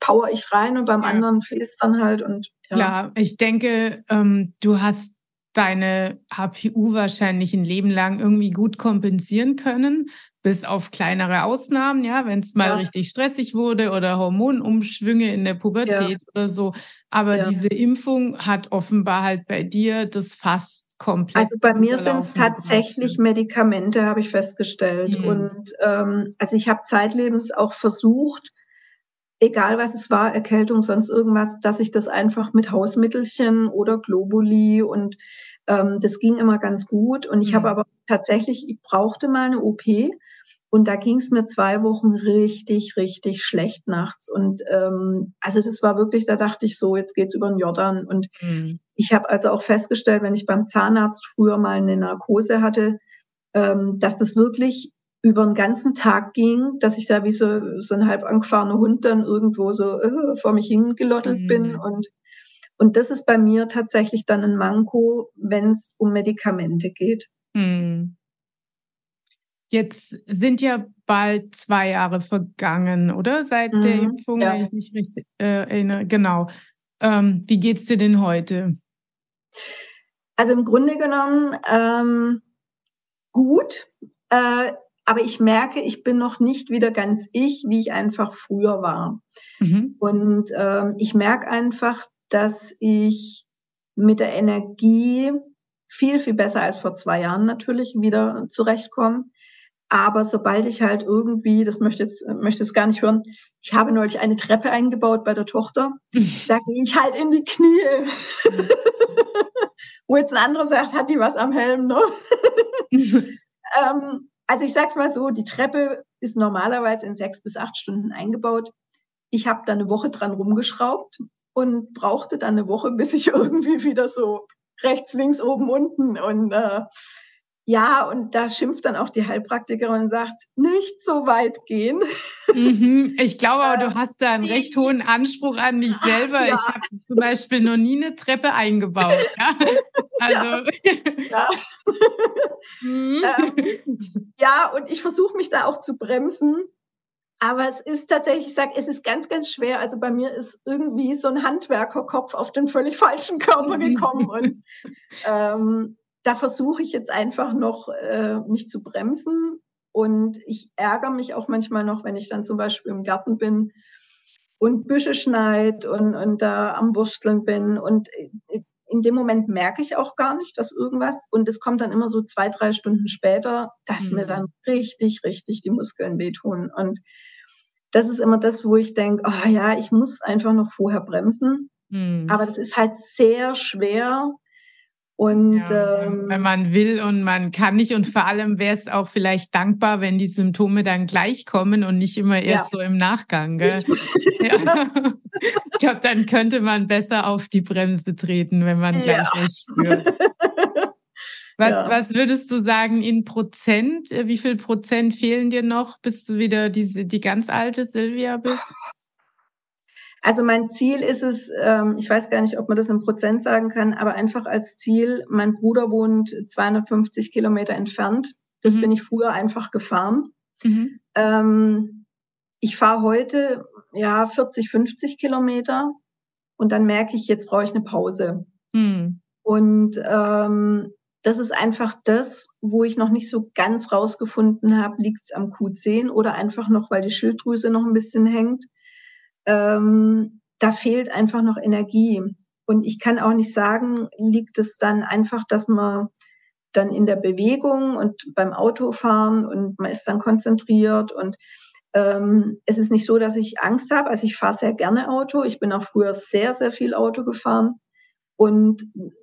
power ich rein und beim ja. anderen fehlt es dann halt. Und ja. ja, ich denke, ähm, du hast deine HPU wahrscheinlich ein Leben lang irgendwie gut kompensieren können, bis auf kleinere Ausnahmen, ja, wenn es mal ja. richtig stressig wurde oder Hormonumschwünge in der Pubertät ja. oder so. Aber ja. diese Impfung hat offenbar halt bei dir das fast komplett. Also bei mir sind es tatsächlich Medikamente, habe ich festgestellt. Mhm. Und ähm, also ich habe zeitlebens auch versucht, egal was es war, Erkältung, sonst irgendwas, dass ich das einfach mit Hausmittelchen oder Globuli und ähm, das ging immer ganz gut. Und ich mhm. habe aber tatsächlich, ich brauchte mal eine OP und da ging es mir zwei Wochen richtig, richtig schlecht nachts. Und ähm, also das war wirklich, da dachte ich so, jetzt geht's über den Jordan. Und mhm. ich habe also auch festgestellt, wenn ich beim Zahnarzt früher mal eine Narkose hatte, ähm, dass das wirklich über den ganzen Tag ging, dass ich da wie so, so ein halb angefahrener Hund dann irgendwo so äh, vor mich hingelottelt mhm. bin. Und, und das ist bei mir tatsächlich dann ein Manko, wenn es um Medikamente geht. Mhm. Jetzt sind ja bald zwei Jahre vergangen, oder? Seit mhm, der Impfung, ja. wenn ich mich richtig äh, erinnere. Genau. Ähm, wie geht's dir denn heute? Also im Grunde genommen ähm, gut. Äh, aber ich merke, ich bin noch nicht wieder ganz ich, wie ich einfach früher war. Mhm. Und ähm, ich merke einfach, dass ich mit der Energie viel, viel besser als vor zwei Jahren natürlich wieder zurechtkomme. Aber sobald ich halt irgendwie, das möchte jetzt, möchte es gar nicht hören, ich habe neulich eine Treppe eingebaut bei der Tochter. Da gehe ich halt in die Knie. Wo jetzt ein anderer sagt, hat die was am Helm, ne? ähm, also ich sag's mal so, die Treppe ist normalerweise in sechs bis acht Stunden eingebaut. Ich habe da eine Woche dran rumgeschraubt und brauchte dann eine Woche, bis ich irgendwie wieder so rechts, links, oben, unten und äh, ja, und da schimpft dann auch die Heilpraktikerin und sagt, nicht so weit gehen. Mhm. Ich glaube aber, du ähm, hast da einen recht hohen Anspruch an dich selber. Ja. Ich habe zum Beispiel noch nie eine Treppe eingebaut. Ja, also. ja. Mhm. Ähm, ja und ich versuche mich da auch zu bremsen. Aber es ist tatsächlich, ich sage, es ist ganz, ganz schwer. Also bei mir ist irgendwie so ein Handwerkerkopf auf den völlig falschen Körper gekommen. und ähm, da versuche ich jetzt einfach noch, äh, mich zu bremsen. Und ich ärgere mich auch manchmal noch, wenn ich dann zum Beispiel im Garten bin und Büsche schneid und, und da am Wursteln bin. Und in dem Moment merke ich auch gar nicht, dass irgendwas und es kommt dann immer so zwei, drei Stunden später, dass mhm. mir dann richtig, richtig die Muskeln wehtun. Und das ist immer das, wo ich denke, oh ja, ich muss einfach noch vorher bremsen. Mhm. Aber das ist halt sehr schwer, und ja, ähm, wenn man will und man kann nicht und vor allem wäre es auch vielleicht dankbar, wenn die Symptome dann gleich kommen und nicht immer erst ja. so im Nachgang. Gell? Ich, ja. ich glaube, dann könnte man besser auf die Bremse treten, wenn man gleich was spürt. Was, was würdest du sagen in Prozent? Wie viel Prozent fehlen dir noch, bis du wieder diese, die ganz alte Silvia bist? Also mein Ziel ist es, ähm, ich weiß gar nicht, ob man das in Prozent sagen kann, aber einfach als Ziel, mein Bruder wohnt 250 Kilometer entfernt. Das mhm. bin ich früher einfach gefahren. Mhm. Ähm, ich fahre heute ja 40, 50 Kilometer und dann merke ich, jetzt brauche ich eine Pause. Mhm. Und ähm, das ist einfach das, wo ich noch nicht so ganz rausgefunden habe, liegt es am Q10 oder einfach noch, weil die Schilddrüse noch ein bisschen hängt ähm, da fehlt einfach noch Energie. Und ich kann auch nicht sagen, liegt es dann einfach, dass man dann in der Bewegung und beim Autofahren und man ist dann konzentriert und ähm, es ist nicht so, dass ich Angst habe. Also ich fahre sehr gerne Auto. Ich bin auch früher sehr, sehr viel Auto gefahren. Und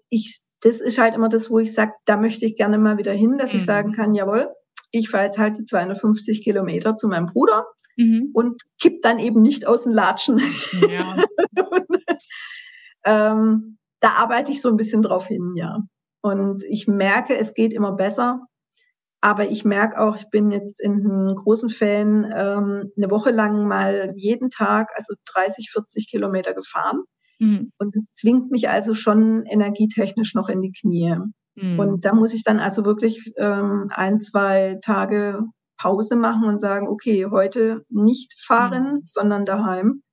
ich, das ist halt immer das, wo ich sage, da möchte ich gerne mal wieder hin, dass mhm. ich sagen kann, jawohl, ich fahre jetzt halt die 250 Kilometer zu meinem Bruder mhm. und kipp dann eben nicht aus den Latschen. Ja. ähm, da arbeite ich so ein bisschen drauf hin, ja. Und ich merke, es geht immer besser. Aber ich merke auch, ich bin jetzt in großen Fällen ähm, eine Woche lang mal jeden Tag, also 30, 40 Kilometer gefahren. Mhm. Und es zwingt mich also schon energietechnisch noch in die Knie. Mhm. Und da muss ich dann also wirklich ähm, ein, zwei Tage Pause machen und sagen, okay, heute nicht fahren, mhm. sondern daheim.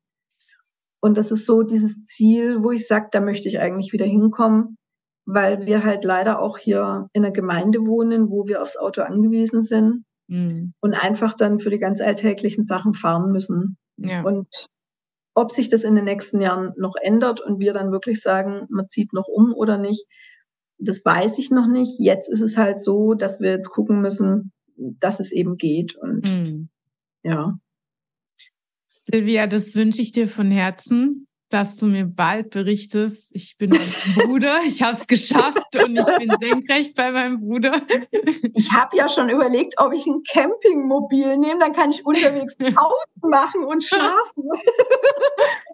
Und das ist so dieses Ziel, wo ich sage, da möchte ich eigentlich wieder hinkommen, weil wir halt leider auch hier in einer Gemeinde wohnen, wo wir aufs Auto angewiesen sind mhm. und einfach dann für die ganz alltäglichen Sachen fahren müssen. Ja. Und ob sich das in den nächsten Jahren noch ändert und wir dann wirklich sagen, man zieht noch um oder nicht, das weiß ich noch nicht. Jetzt ist es halt so, dass wir jetzt gucken müssen, dass es eben geht. Und mhm. ja. Silvia, das wünsche ich dir von Herzen dass du mir bald berichtest, ich bin mein Bruder, ich habe es geschafft und ich bin senkrecht bei meinem Bruder. Ich habe ja schon überlegt, ob ich ein Campingmobil nehme, dann kann ich unterwegs Pause machen und schlafen.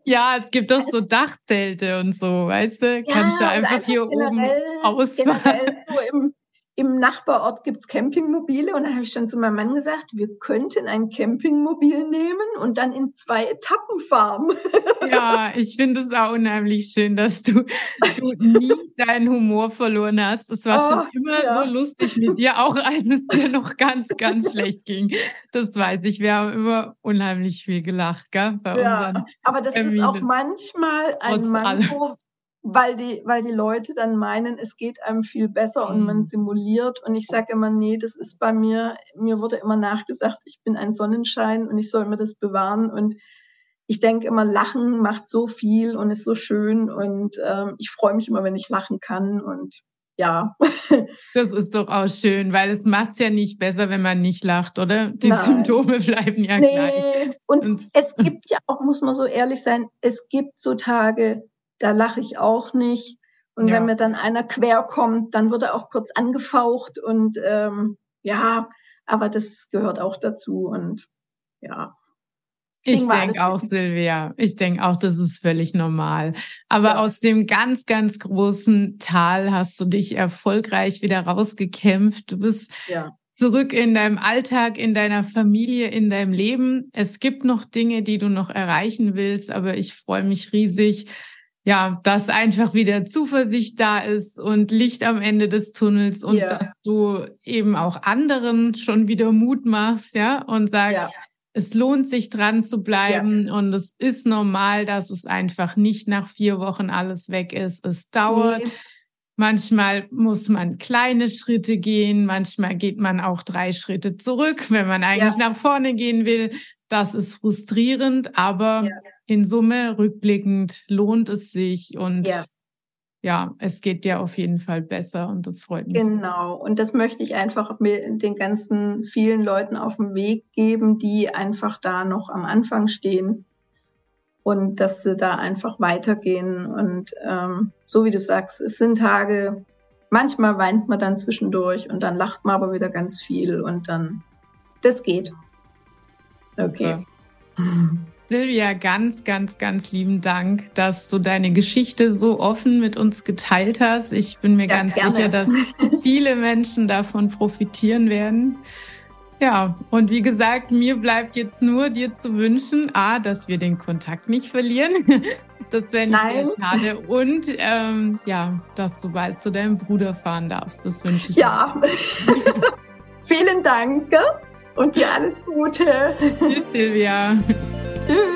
Ja, es gibt doch so Dachzelte und so, weißt du? Kannst du einfach, einfach hier oben ausfahren. So im, im Nachbarort gibt's Campingmobile und dann habe ich schon zu meinem Mann gesagt, wir könnten ein Campingmobil nehmen und dann in zwei Etappen fahren. Ja, ich finde es auch unheimlich schön, dass du, du nie deinen Humor verloren hast. Das war oh, schon immer ja. so lustig mit dir, auch als es dir noch ganz, ganz schlecht ging. Das weiß ich. Wir haben immer unheimlich viel gelacht, gell? Bei ja, aber das Familien. ist auch manchmal ein Manko, weil die, weil die Leute dann meinen, es geht einem viel besser und man mhm. simuliert. Und ich sage immer, nee, das ist bei mir, mir wurde immer nachgesagt, ich bin ein Sonnenschein und ich soll mir das bewahren. Und ich denke immer, Lachen macht so viel und ist so schön. Und ähm, ich freue mich immer, wenn ich lachen kann. Und ja. Das ist doch auch schön, weil es macht es ja nicht besser, wenn man nicht lacht, oder? Die Nein. Symptome bleiben ja nee. gleich. Und, und es gibt ja auch, muss man so ehrlich sein, es gibt so Tage, da lache ich auch nicht. Und ja. wenn mir dann einer quer kommt, dann wird er auch kurz angefaucht und ähm, ja, aber das gehört auch dazu und ja. Ich denke auch, Silvia. Ich denke auch, das ist völlig normal. Aber ja. aus dem ganz, ganz großen Tal hast du dich erfolgreich wieder rausgekämpft. Du bist ja. zurück in deinem Alltag, in deiner Familie, in deinem Leben. Es gibt noch Dinge, die du noch erreichen willst, aber ich freue mich riesig, ja, dass einfach wieder Zuversicht da ist und Licht am Ende des Tunnels und ja. dass du eben auch anderen schon wieder Mut machst, ja, und sagst, ja. es lohnt sich dran zu bleiben ja. und es ist normal, dass es einfach nicht nach vier Wochen alles weg ist. Es dauert. Nee. Manchmal muss man kleine Schritte gehen, manchmal geht man auch drei Schritte zurück, wenn man eigentlich nach vorne gehen will. Das ist frustrierend, aber in Summe rückblickend lohnt es sich und ja. ja, es geht dir auf jeden Fall besser und das freut mich. Genau. Und das möchte ich einfach den ganzen vielen Leuten auf den Weg geben, die einfach da noch am Anfang stehen und dass sie da einfach weitergehen. Und ähm, so wie du sagst, es sind Tage, manchmal weint man dann zwischendurch und dann lacht man aber wieder ganz viel und dann, das geht. Super. Okay. Silvia, ganz, ganz, ganz lieben Dank, dass du deine Geschichte so offen mit uns geteilt hast. Ich bin mir ja, ganz gerne. sicher, dass viele Menschen davon profitieren werden. Ja, und wie gesagt, mir bleibt jetzt nur dir zu wünschen, A, dass wir den Kontakt nicht verlieren. Das wäre nicht Nein. sehr schade. Und ähm, ja, dass du bald zu deinem Bruder fahren darfst. Das wünsche ich Ja. Vielen Dank und dir alles Gute. Tschüss, Silvia. Tschüss.